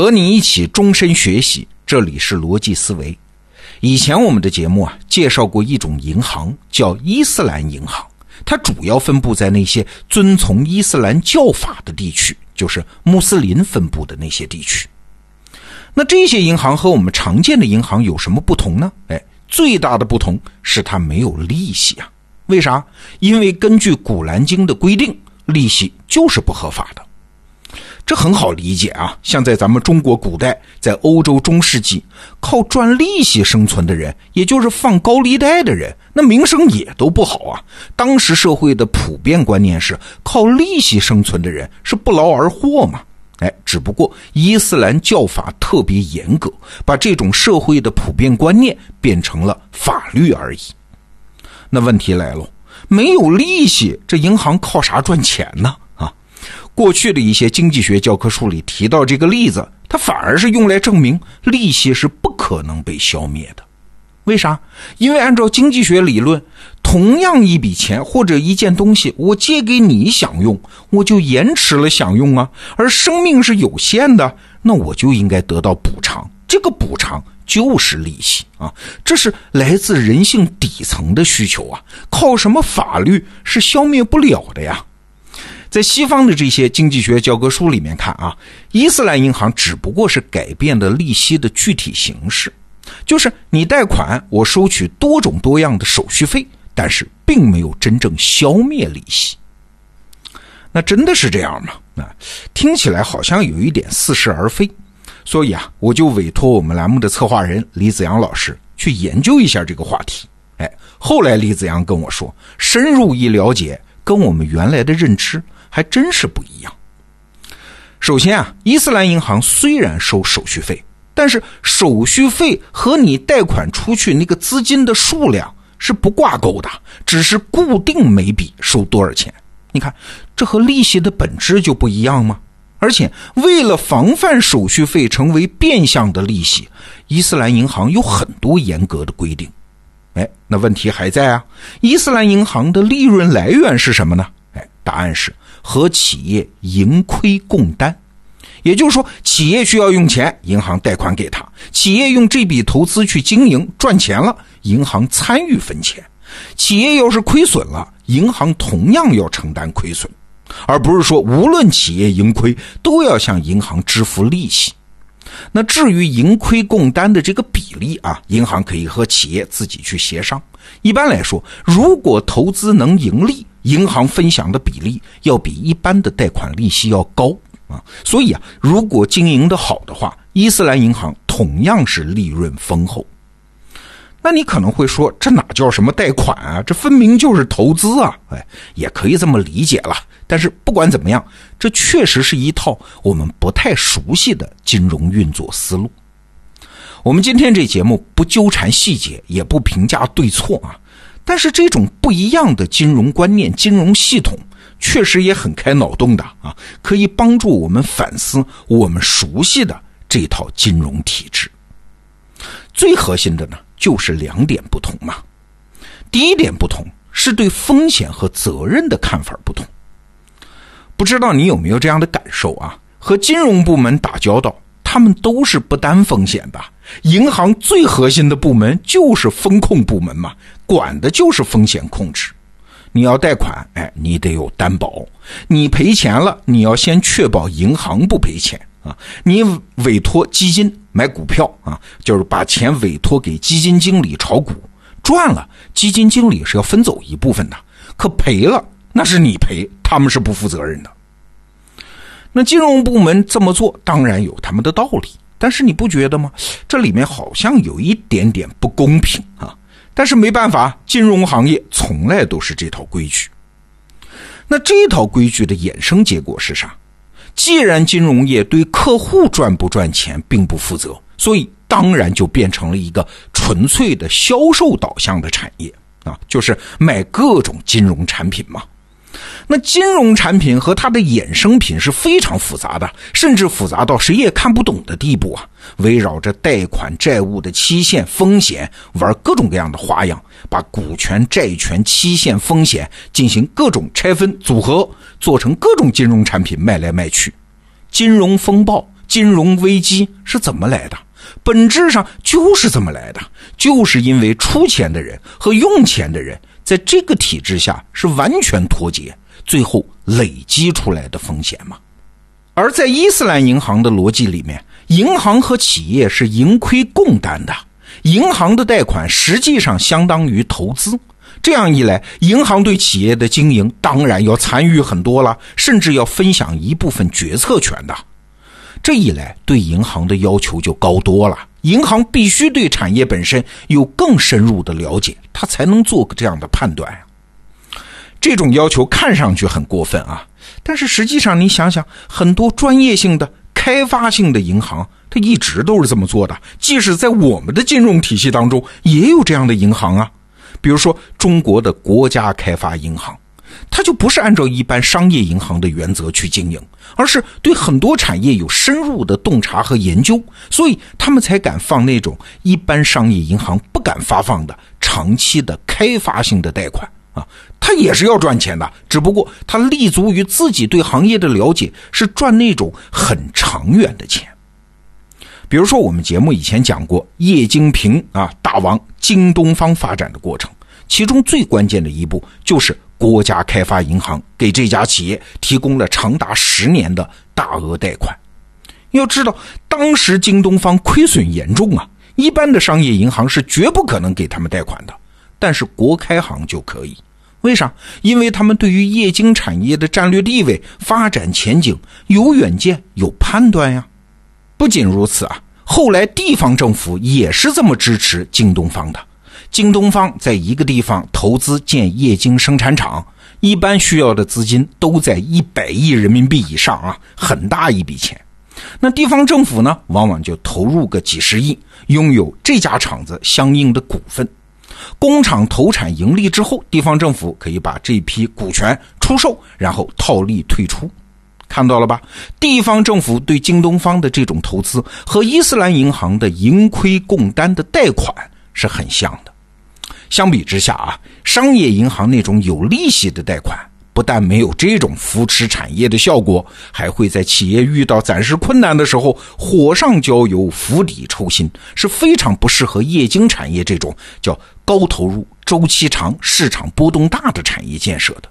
和你一起终身学习，这里是逻辑思维。以前我们的节目啊，介绍过一种银行，叫伊斯兰银行，它主要分布在那些遵从伊斯兰教法的地区，就是穆斯林分布的那些地区。那这些银行和我们常见的银行有什么不同呢？哎，最大的不同是它没有利息啊。为啥？因为根据《古兰经》的规定，利息就是不合法的。这很好理解啊，像在咱们中国古代，在欧洲中世纪，靠赚利息生存的人，也就是放高利贷的人，那名声也都不好啊。当时社会的普遍观念是，靠利息生存的人是不劳而获嘛。哎，只不过伊斯兰教法特别严格，把这种社会的普遍观念变成了法律而已。那问题来了，没有利息，这银行靠啥赚钱呢？过去的一些经济学教科书里提到这个例子，它反而是用来证明利息是不可能被消灭的。为啥？因为按照经济学理论，同样一笔钱或者一件东西，我借给你享用，我就延迟了享用啊。而生命是有限的，那我就应该得到补偿。这个补偿。就是利息啊，这是来自人性底层的需求啊，靠什么法律是消灭不了的呀？在西方的这些经济学教科书里面看啊，伊斯兰银行只不过是改变了利息的具体形式，就是你贷款，我收取多种多样的手续费，但是并没有真正消灭利息。那真的是这样吗？啊，听起来好像有一点似是而非。所以啊，我就委托我们栏目的策划人李子阳老师去研究一下这个话题。哎，后来李子阳跟我说，深入一了解，跟我们原来的认知还真是不一样。首先啊，伊斯兰银行虽然收手续费，但是手续费和你贷款出去那个资金的数量是不挂钩的，只是固定每笔收多少钱。你看，这和利息的本质就不一样吗？而且，为了防范手续费成为变相的利息，伊斯兰银行有很多严格的规定。哎，那问题还在啊？伊斯兰银行的利润来源是什么呢？哎，答案是和企业盈亏共担。也就是说，企业需要用钱，银行贷款给他；企业用这笔投资去经营赚钱了，银行参与分钱；企业要是亏损了，银行同样要承担亏损。而不是说无论企业盈亏都要向银行支付利息。那至于盈亏共担的这个比例啊，银行可以和企业自己去协商。一般来说，如果投资能盈利，银行分享的比例要比一般的贷款利息要高啊。所以啊，如果经营的好的话，伊斯兰银行同样是利润丰厚。那你可能会说，这哪叫什么贷款啊？这分明就是投资啊！哎，也可以这么理解了。但是不管怎么样，这确实是一套我们不太熟悉的金融运作思路。我们今天这节目不纠缠细节，也不评价对错啊。但是这种不一样的金融观念、金融系统，确实也很开脑洞的啊，可以帮助我们反思我们熟悉的这套金融体制。最核心的呢，就是两点不同嘛。第一点不同是对风险和责任的看法不同。不知道你有没有这样的感受啊？和金融部门打交道，他们都是不担风险的。银行最核心的部门就是风控部门嘛，管的就是风险控制。你要贷款，哎，你得有担保。你赔钱了，你要先确保银行不赔钱啊。你委托基金买股票啊，就是把钱委托给基金经理炒股，赚了，基金经理是要分走一部分的。可赔了。那是你赔，他们是不负责任的。那金融部门这么做，当然有他们的道理，但是你不觉得吗？这里面好像有一点点不公平啊！但是没办法，金融行业从来都是这套规矩。那这套规矩的衍生结果是啥？既然金融业对客户赚不赚钱并不负责，所以当然就变成了一个纯粹的销售导向的产业啊，就是卖各种金融产品嘛。那金融产品和它的衍生品是非常复杂的，甚至复杂到谁也看不懂的地步啊！围绕着贷款、债务的期限、风险，玩各种各样的花样，把股权、债权、期限、风险进行各种拆分组合，做成各种金融产品卖来卖去。金融风暴金融危机是怎么来的？本质上就是这么来的，就是因为出钱的人和用钱的人在这个体制下是完全脱节，最后累积出来的风险嘛。而在伊斯兰银行的逻辑里面，银行和企业是盈亏共担的，银行的贷款实际上相当于投资。这样一来，银行对企业的经营当然要参与很多了，甚至要分享一部分决策权的。这一来，对银行的要求就高多了。银行必须对产业本身有更深入的了解，它才能做个这样的判断呀。这种要求看上去很过分啊，但是实际上你想想，很多专业性的、开发性的银行，它一直都是这么做的。即使在我们的金融体系当中，也有这样的银行啊。比如说，中国的国家开发银行，它就不是按照一般商业银行的原则去经营，而是对很多产业有深入的洞察和研究，所以他们才敢放那种一般商业银行不敢发放的长期的开发性的贷款啊。他也是要赚钱的，只不过他立足于自己对行业的了解，是赚那种很长远的钱。比如说，我们节目以前讲过叶京平啊大王京东方发展的过程，其中最关键的一步就是国家开发银行给这家企业提供了长达十年的大额贷款。要知道，当时京东方亏损严重啊，一般的商业银行是绝不可能给他们贷款的，但是国开行就可以。为啥？因为他们对于液晶产业的战略地位、发展前景有远见、有判断呀。不仅如此啊，后来地方政府也是这么支持京东方的。京东方在一个地方投资建液晶生产厂，一般需要的资金都在一百亿人民币以上啊，很大一笔钱。那地方政府呢，往往就投入个几十亿，拥有这家厂子相应的股份。工厂投产盈利之后，地方政府可以把这批股权出售，然后套利退出。看到了吧？地方政府对京东方的这种投资和伊斯兰银行的盈亏共担的贷款是很像的。相比之下啊，商业银行那种有利息的贷款，不但没有这种扶持产业的效果，还会在企业遇到暂时困难的时候火上浇油、釜底抽薪，是非常不适合液晶产业这种叫高投入、周期长、市场波动大的产业建设的。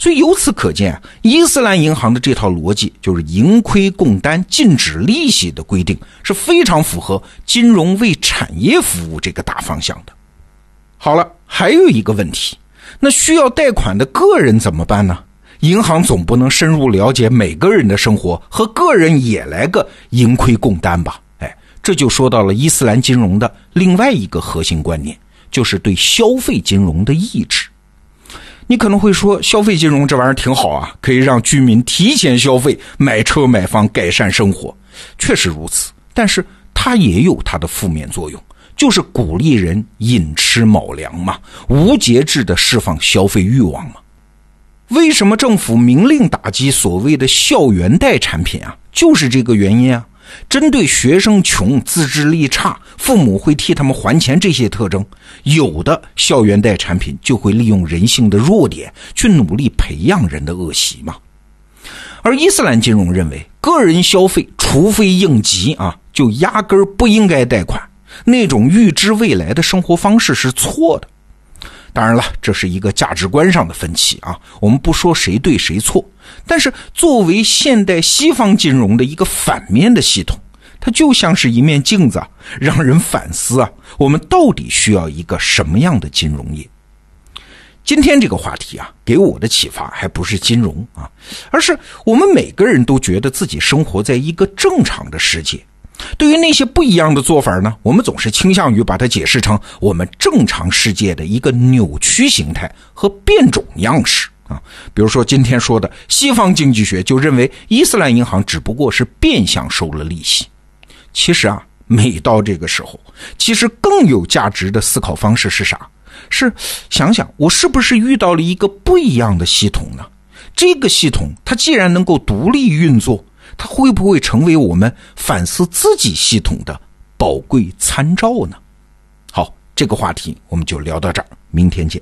所以由此可见啊，伊斯兰银行的这套逻辑就是盈亏共担、禁止利息的规定，是非常符合金融为产业服务这个大方向的。好了，还有一个问题，那需要贷款的个人怎么办呢？银行总不能深入了解每个人的生活，和个人也来个盈亏共担吧？哎，这就说到了伊斯兰金融的另外一个核心观念，就是对消费金融的抑制。你可能会说，消费金融这玩意儿挺好啊，可以让居民提前消费、买车买房、改善生活，确实如此。但是它也有它的负面作用，就是鼓励人寅吃卯粮嘛，无节制的释放消费欲望嘛。为什么政府明令打击所谓的校园贷产品啊？就是这个原因啊。针对学生穷、自制力差、父母会替他们还钱这些特征，有的校园贷产品就会利用人性的弱点去努力培养人的恶习嘛。而伊斯兰金融认为，个人消费除非应急啊，就压根儿不应该贷款。那种预知未来的生活方式是错的。当然了，这是一个价值观上的分歧啊，我们不说谁对谁错。但是，作为现代西方金融的一个反面的系统，它就像是一面镜子啊，让人反思啊，我们到底需要一个什么样的金融业？今天这个话题啊，给我的启发还不是金融啊，而是我们每个人都觉得自己生活在一个正常的世界。对于那些不一样的做法呢，我们总是倾向于把它解释成我们正常世界的一个扭曲形态和变种样式。啊，比如说今天说的西方经济学就认为伊斯兰银行只不过是变相收了利息。其实啊，每到这个时候，其实更有价值的思考方式是啥？是想想我是不是遇到了一个不一样的系统呢？这个系统它既然能够独立运作，它会不会成为我们反思自己系统的宝贵参照呢？好，这个话题我们就聊到这儿，明天见。